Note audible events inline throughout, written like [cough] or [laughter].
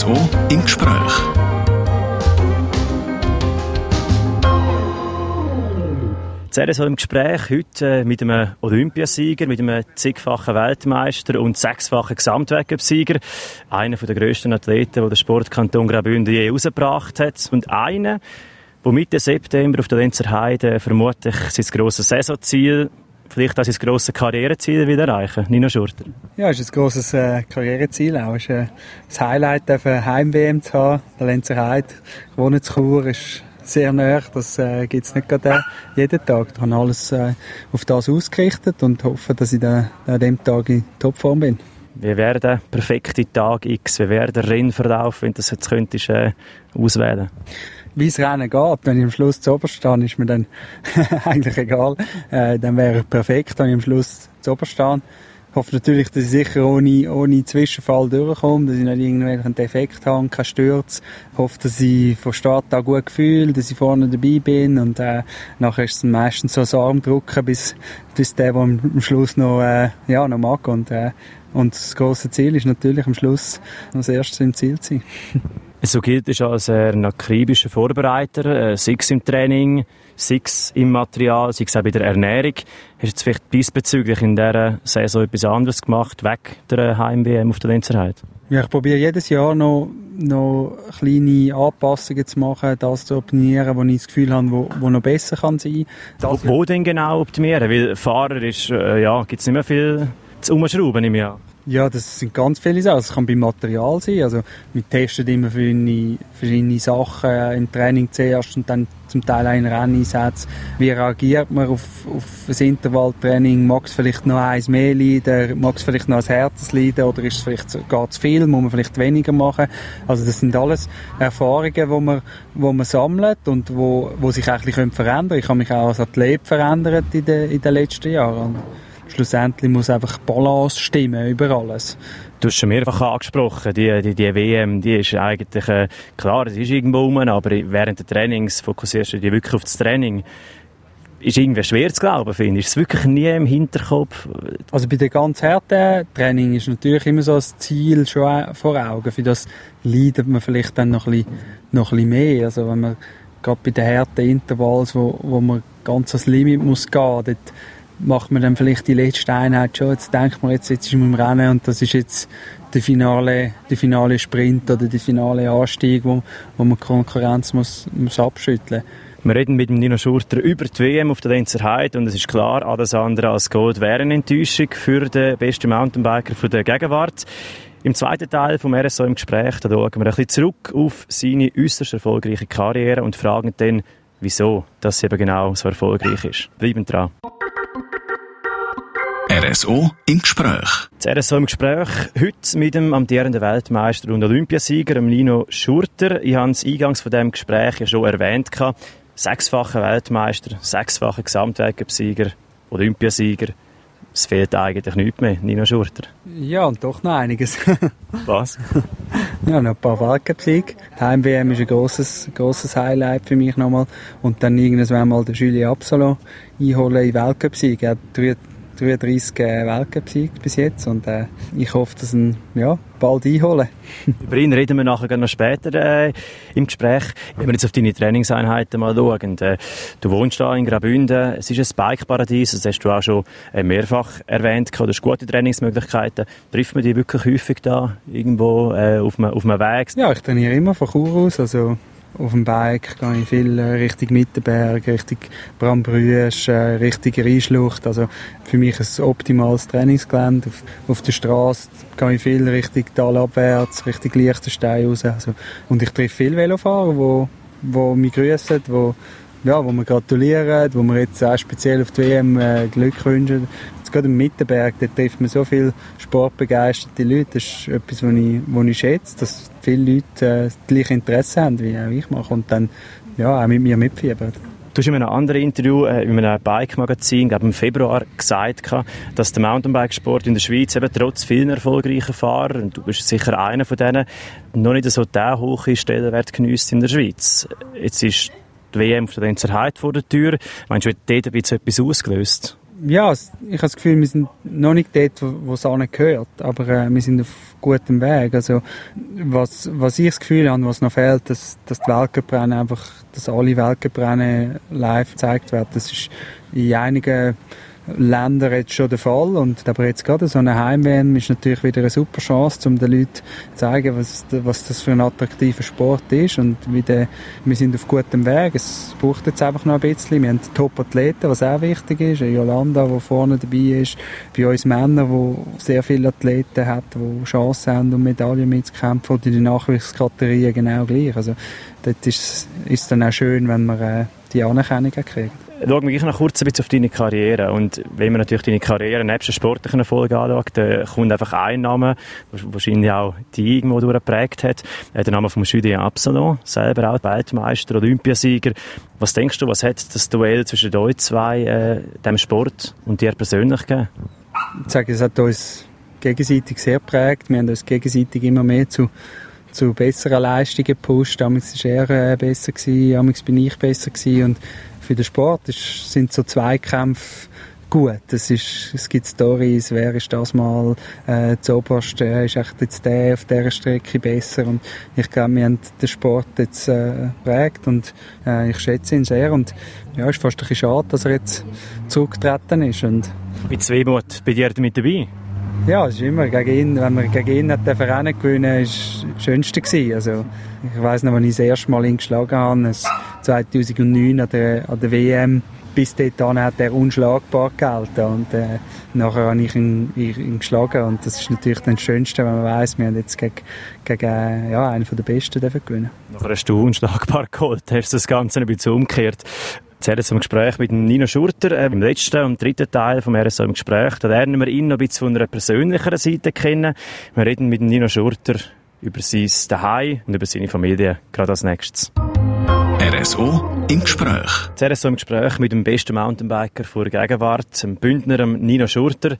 RSO im Gespräch. Das RSO im Gespräch heute äh, mit einem Olympiasieger, mit einem zigfachen Weltmeister und sechsfachen Gesamtweltcup-Sieger. Einer der grössten Athleten, den der Sportkanton Graubünden je rausgebracht hat. Und einer, der Mitte September auf der Lenzer Heide vermutlich sein grosses Saisonziel vielleicht auch sein grosses Karriereziel wieder erreichen. Nino Schurter. Ja, es ist ein grosses äh, Karriereziel auch. Es ist äh, das Highlight, eine Heim-WM zu haben. Der Lenzer Heide gewonnen zu Chur ist sehr nah. Das äh, gibt es nicht gerade äh, jeden Tag. Ich habe alles äh, auf das ausgerichtet und hoffe, dass ich da, an dem Tag in Topform bin. Wie wäre der perfekte Tag X? Wie wäre der Rennverlauf, wenn du das jetzt könntest, äh, auswählen wie es Rennen geht. Wenn ich am Schluss zu oberst stehe, ist mir dann [laughs] eigentlich egal. Äh, dann wäre perfekt, wenn ich am Schluss zu oberst stehe. Ich hoffe natürlich, dass ich sicher ohne, ohne Zwischenfall durchkomme, dass ich nicht irgendwelchen Defekt habe, keinen Sturz. Ich hoffe, dass ich von Start an gut fühle, dass ich vorne dabei bin und äh, nachher ist es meistens so das Armdrücken, bis, bis der, der am Schluss noch, äh, ja, noch mag. Und, äh, und das große Ziel ist natürlich am Schluss als erstes im Ziel zu sein. [laughs] So gilt es als ein akribischer Vorbereiter, äh, sei es im Training, sei es im Material, sei es auch bei der Ernährung. Hast du vielleicht diesbezüglich in dieser Saison etwas anderes gemacht, weg der Heim-WM auf der Lenzerheit? Ja, ich probiere jedes Jahr noch, noch kleine Anpassungen zu machen, das zu optimieren, wo ich das Gefühl habe, wo, wo noch besser kann sein kann. Wo, wo denn genau optimieren? Weil Fahrer ist, äh, ja, gibt es nicht mehr viel zu umschrauben im Jahr. Ja, das sind ganz viele Sachen. Es kann beim Material sein. Also, wir testen immer verschiedene, verschiedene Sachen im Training zuerst und dann zum Teil einen Renneinsatz. Wie reagiert man auf, auf ein Intervalltraining? Mag es vielleicht noch eins mehr leiden? Mag es vielleicht noch ein Herz leiden? Oder ist es vielleicht gar zu viel? Muss man vielleicht weniger machen? Also, das sind alles Erfahrungen, die man, wo man sammelt und wo, wo sich eigentlich verändern können. Ich habe mich auch als Athlet verändert in den, in den letzten Jahren schlussendlich muss einfach Balance stimmen über alles. Du hast schon mehrfach angesprochen, die, die, die WM, die ist eigentlich, äh, klar, es ist irgendwo rum, aber während des Trainings fokussierst du dich wirklich auf das Training. Ist irgendwie schwer zu glauben, finde ich. Ist es wirklich nie im Hinterkopf? Also bei den ganz harten Training ist natürlich immer so das Ziel schon vor Augen. Für das leidet man vielleicht dann noch ein bisschen, noch ein bisschen mehr. Also wenn man gerade bei den harten Intervalls, wo, wo man ganz ans Limit muss gehen, dort macht man dann vielleicht die letzte Einheit schon, jetzt denkt man, jetzt, jetzt ist man im Rennen und das ist jetzt der finale, der finale Sprint oder der finale Anstieg, wo, wo man Konkurrenz muss, muss abschütteln wir reden mit dem Nino Schurter über die WM auf der Lenzer Heide und es ist klar, alles andere als Gold wäre eine Enttäuschung für den besten Mountainbiker von der Gegenwart. Im zweiten Teil vom RSO im Gespräch, da schauen wir ein bisschen zurück auf seine äußerst erfolgreiche Karriere und fragen dann, wieso das eben genau so erfolgreich ist. Bleiben dran. RSO im Gespräch. Das RSO im Gespräch heute mit dem amtierenden Weltmeister und Olympiasieger Lino Schurter. Ich habe es eingangs von diesem Gespräch ja schon erwähnt. Sechsfacher Weltmeister, sechsfacher Gesamtweltcup-Sieger, Olympiasieger. Es fehlt eigentlich nichts mehr, Nino Schurter. Ja, und doch noch einiges. [laughs] Was? [laughs] ja, noch ein paar Weltcup-Siege. Die Heim-WM ist ein grosses, grosses Highlight für mich nochmal. Und dann irgendwann mal den Julien Absalon einholen in Weltcup-Sieg. Er hat 33 äh, Weltcup-Siege bis jetzt und äh, ich hoffe, dass ihn ja, bald einholen. [laughs] Über ihn reden wir nachher noch später äh, im Gespräch. Wenn wir jetzt auf deine Trainingseinheiten mal schauen. Äh, du wohnst da in Graubünden, es ist ein Bike-Paradies, das hast du auch schon äh, mehrfach erwähnt. Du hast gute Trainingsmöglichkeiten. Trifft man dich wirklich häufig da irgendwo äh, auf, einem, auf einem Weg? Ja, ich trainiere immer von Chur aus, also auf dem Bike gehe ich viel äh, Richtung Mittenberg, Richtung Brambrüsch, äh, Richtung Rheinschlucht. Also für mich ein optimales Trainingsgelände. Auf, auf der Straße gehe ich viel Richtung talabwärts, Richtung Liechtenstein raus. Also, und ich treffe viele Velofahrer, die, die mich grüßen, die ja, wo wir gratulieren, wo wir jetzt auch speziell auf die WM äh, Glück wünschen. Jetzt gerade im Mittenberg, da trifft man so viele sportbegeisterte Leute. Das ist etwas, was ich, was ich schätze, dass viele Leute äh, das gleiche Interesse haben, wie auch ich mache und dann ja, auch mit mir mitfiebern. Du hast in einem anderen Interview äh, in einem Bike-Magazin, glaube im Februar, gesagt, dass der Mountainbikesport in der Schweiz eben trotz vielen erfolgreichen Fahrern, und du bist sicher einer von denen, noch nicht so der hohe Stellenwert genießt in der Schweiz. Jetzt ist die WM auf der Lenzerheit vor der Tür. Meinst du, hat dort etwas ausgelöst? Ja, ich habe das Gefühl, wir sind noch nicht dort, wo es gehört, aber äh, wir sind auf gutem Weg. Also was, was ich das Gefühl habe, was noch fehlt, dass, dass die Weltcuprennen einfach, dass alle Weltcuprennen live gezeigt werden. Das ist in einigen Länder jetzt schon der Fall. Und aber jetzt gerade so eine heim ist natürlich wieder eine super Chance, um den Leuten zu zeigen, was, was das für ein attraktiver Sport ist. Und wie der, wir sind auf gutem Weg. Es braucht jetzt einfach noch ein bisschen. Wir haben Top-Athleten, was auch wichtig ist. Jolanda, die vorne dabei ist. Bei uns Männern, die sehr viele Athleten hat, die Chancen haben, um Medaillen mitzukämpfen. Oder in den Nachwuchskategorien genau gleich. Also, dort ist es dann auch schön, wenn man äh, die Anerkennung kriegt. Schauen wir noch kurz ein bisschen auf deine Karriere. Und wenn man natürlich deine Karriere nebst der sportlichen Erfolg anschaut, dann kommt einfach ein Name, der wahrscheinlich auch die irgendwo durchgeprägt hat. Der Name von Julien Absalon, selber auch Weltmeister, Olympiasieger. Was denkst du, was hat das Duell zwischen euch zwei, äh, dem Sport und dir persönlich gegeben? Ich sage, es hat uns gegenseitig sehr geprägt. Wir haben uns gegenseitig immer mehr zu zu besseren Leistungen gepusht. Damals war er äh, besser, damals bin ich besser gewesen. und für den Sport ist, sind so Zweikämpfe gut. Es, ist, es gibt Stories, wer ist das mal äh, zuoberst, äh, ist echt jetzt der auf dieser Strecke besser und ich glaube, wir haben den Sport jetzt äh, prägt und äh, ich schätze ihn sehr und ja, es ist fast ein bisschen schade, dass er jetzt zurückgetreten ist. Und Mit Zweimut bei dir mit dabei? Ja, es ist immer gegen ihn, wenn wir gegen ihn den Verein gewinnen, ist das Schönste gewesen. Also, ich weiss noch, als ich das erste Mal ihn geschlagen habe, 2009 an der, an der WM, bis dahin hat er unschlagbar gehalten und äh, nachher habe ich ihn, ihn, geschlagen und das ist natürlich das Schönste, wenn man weiß, wir haben jetzt gegen, gegen ja, einen der Besten gewinnen. Nachher hast du unschlagbar geholt, [laughs] hast das Ganze ein bisschen umgekehrt. Zuerst zum Gespräch mit Nino Schurter. Äh, Im letzten und dritten Teil vom RSO im Gespräch, da lernen wir ihn noch ein bisschen von einer persönlicheren Seite kennen. Wir reden mit Nino Schurter über sein Daheim und über seine Familie, gerade als nächstes. RSO im Gespräch. Das RSO im Gespräch mit dem besten Mountainbiker vor Gegenwart, dem Bündner Nino Schurter.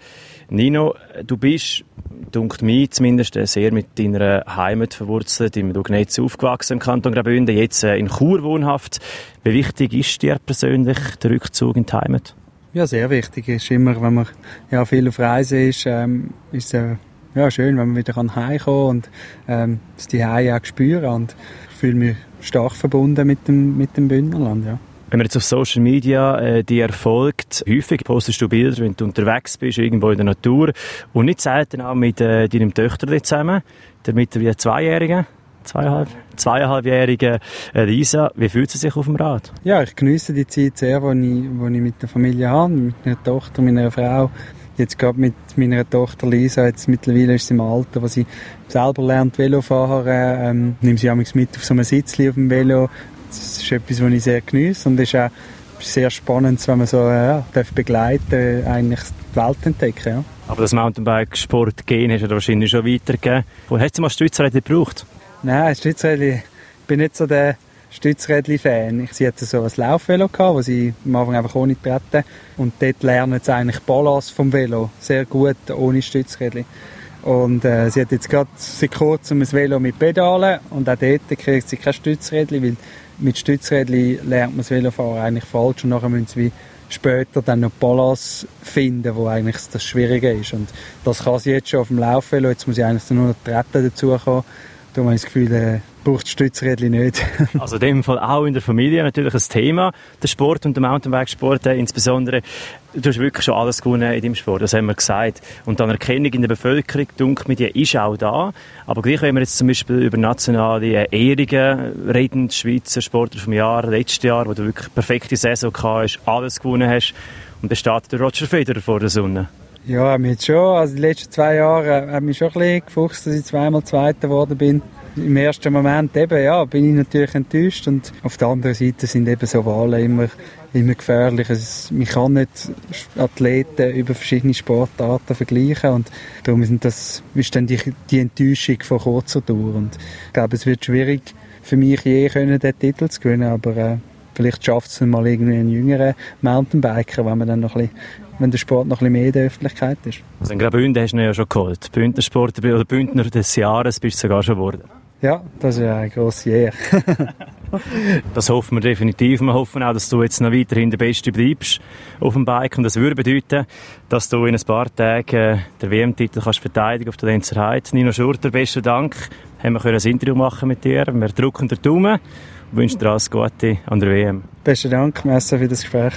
Nino, du bist, dunkt mich zumindest, sehr mit deiner Heimat verwurzelt, im Dugnetz aufgewachsen im Kanton Graubünden, jetzt äh, in Chur wohnhaft. Wie wichtig ist dir persönlich der Rückzug in die Heimat? Ja, sehr wichtig. ist immer, wenn man ja, viel auf Reise ist, ähm, ist es äh, ja, schön, wenn man wieder heimkommen kann und ähm, das die auch spüren und ich fühle mich stark verbunden mit dem, mit dem Bündnerland, ja. Wenn man jetzt auf Social Media äh, dir folgt, häufig postest du Bilder, wenn du unterwegs bist, irgendwo in der Natur und nicht selten auch mit äh, deinem Töchter zusammen, der mittlerweile Zweijährigen. Zweieinhalb, zweieinhalbjährige äh, Lisa, wie fühlt sie sich auf dem Rad? Ja, ich genieße die Zeit sehr, die ich, die ich mit der Familie habe, mit meiner Tochter, meiner Frau. Jetzt gerade mit meiner Tochter Lisa, jetzt mittlerweile ist sie im Alter, wo sie selber lernt Velofahren, ähm, nehme sie mit auf so einem Sitzli auf dem Velo. Das ist etwas, was ich sehr genieße und es ist auch sehr spannend, wenn man so äh, ja, darf begleiten eigentlich die Welt entdecken. Ja. Aber das Mountainbike-Sport gehen hast du wahrscheinlich schon weitergegeben. Wo hast du mal Stützräder gebraucht? Nein, Stützräder, ich bin nicht so der Stützrädli-Fan. Sie hatte so ein Laufvelo gehabt, wo sie am Anfang einfach ohne treten. Und dort lernen sie eigentlich Balance vom Velo sehr gut ohne Stützrädli. Und äh, sie hat jetzt gerade seit kurzem ein Velo mit Pedalen und auch dort kriegt sie kein Stützrädli, weil mit Stützrädli lernt man das Velofahren eigentlich falsch und nachher müssen sie später dann noch Balance finden, wo eigentlich das Schwierige ist. Und das kann sie jetzt schon auf dem Laufvelo, jetzt muss sie eigentlich nur noch Treten dazu kommen. Da habe ich das Gefühl, äh, braucht das Stützrädchen nicht. [laughs] also in dem Fall auch in der Familie natürlich ein Thema, der Sport und der Mountainbike-Sport äh, insbesondere. Du hast wirklich schon alles gewonnen in deinem Sport, das haben wir gesagt. Und dann Erkennung in der Bevölkerung, dunkel mit dir, ist auch da. Aber gleich, wenn wir jetzt zum Beispiel über nationale Ehrungen reden, Schweizer Sportler vom Jahr, letztes Jahr, wo du wirklich perfekte Saison hast, alles gewonnen hast, und dann steht der Roger Federer vor der Sonne. Ja, mir schon. Also die letzten zwei Jahre hat mich schon ein bisschen gefuchst, dass ich zweimal Zweiter geworden bin. Im ersten Moment eben, ja, bin ich natürlich enttäuscht und auf der anderen Seite sind eben so Wahlen immer, immer gefährlich. Es, man kann nicht Athleten über verschiedene Sportarten vergleichen und darum ist das ist dann die, die Enttäuschung von kurzer Dauer und ich glaube, es wird schwierig für mich je können, den Titel zu gewinnen, aber äh, vielleicht schafft es mal irgendwie einen jüngeren Mountainbiker, wenn man dann noch ein bisschen wenn der Sport noch ein bisschen mehr in der Öffentlichkeit ist. Also in Graubünden hast du ihn ja schon geholt. Bündner Sportler oder Bündner des Jahres bist du sogar schon geworden. Ja, das ist eine grosse Ehre. [laughs] das hoffen wir definitiv. Wir hoffen auch, dass du jetzt noch weiterhin der Beste bleibst auf dem Bike. Und das würde bedeuten, dass du in ein paar Tagen äh, den WM-Titel kannst verteidigen auf der Lenzer Heide. Nino Schurter, besten Dank. Haben wir ein Interview machen mit dir. Wir drücken den Daumen und wünschen dir alles Gute an der WM. Besten Dank, merci für das Gespräch.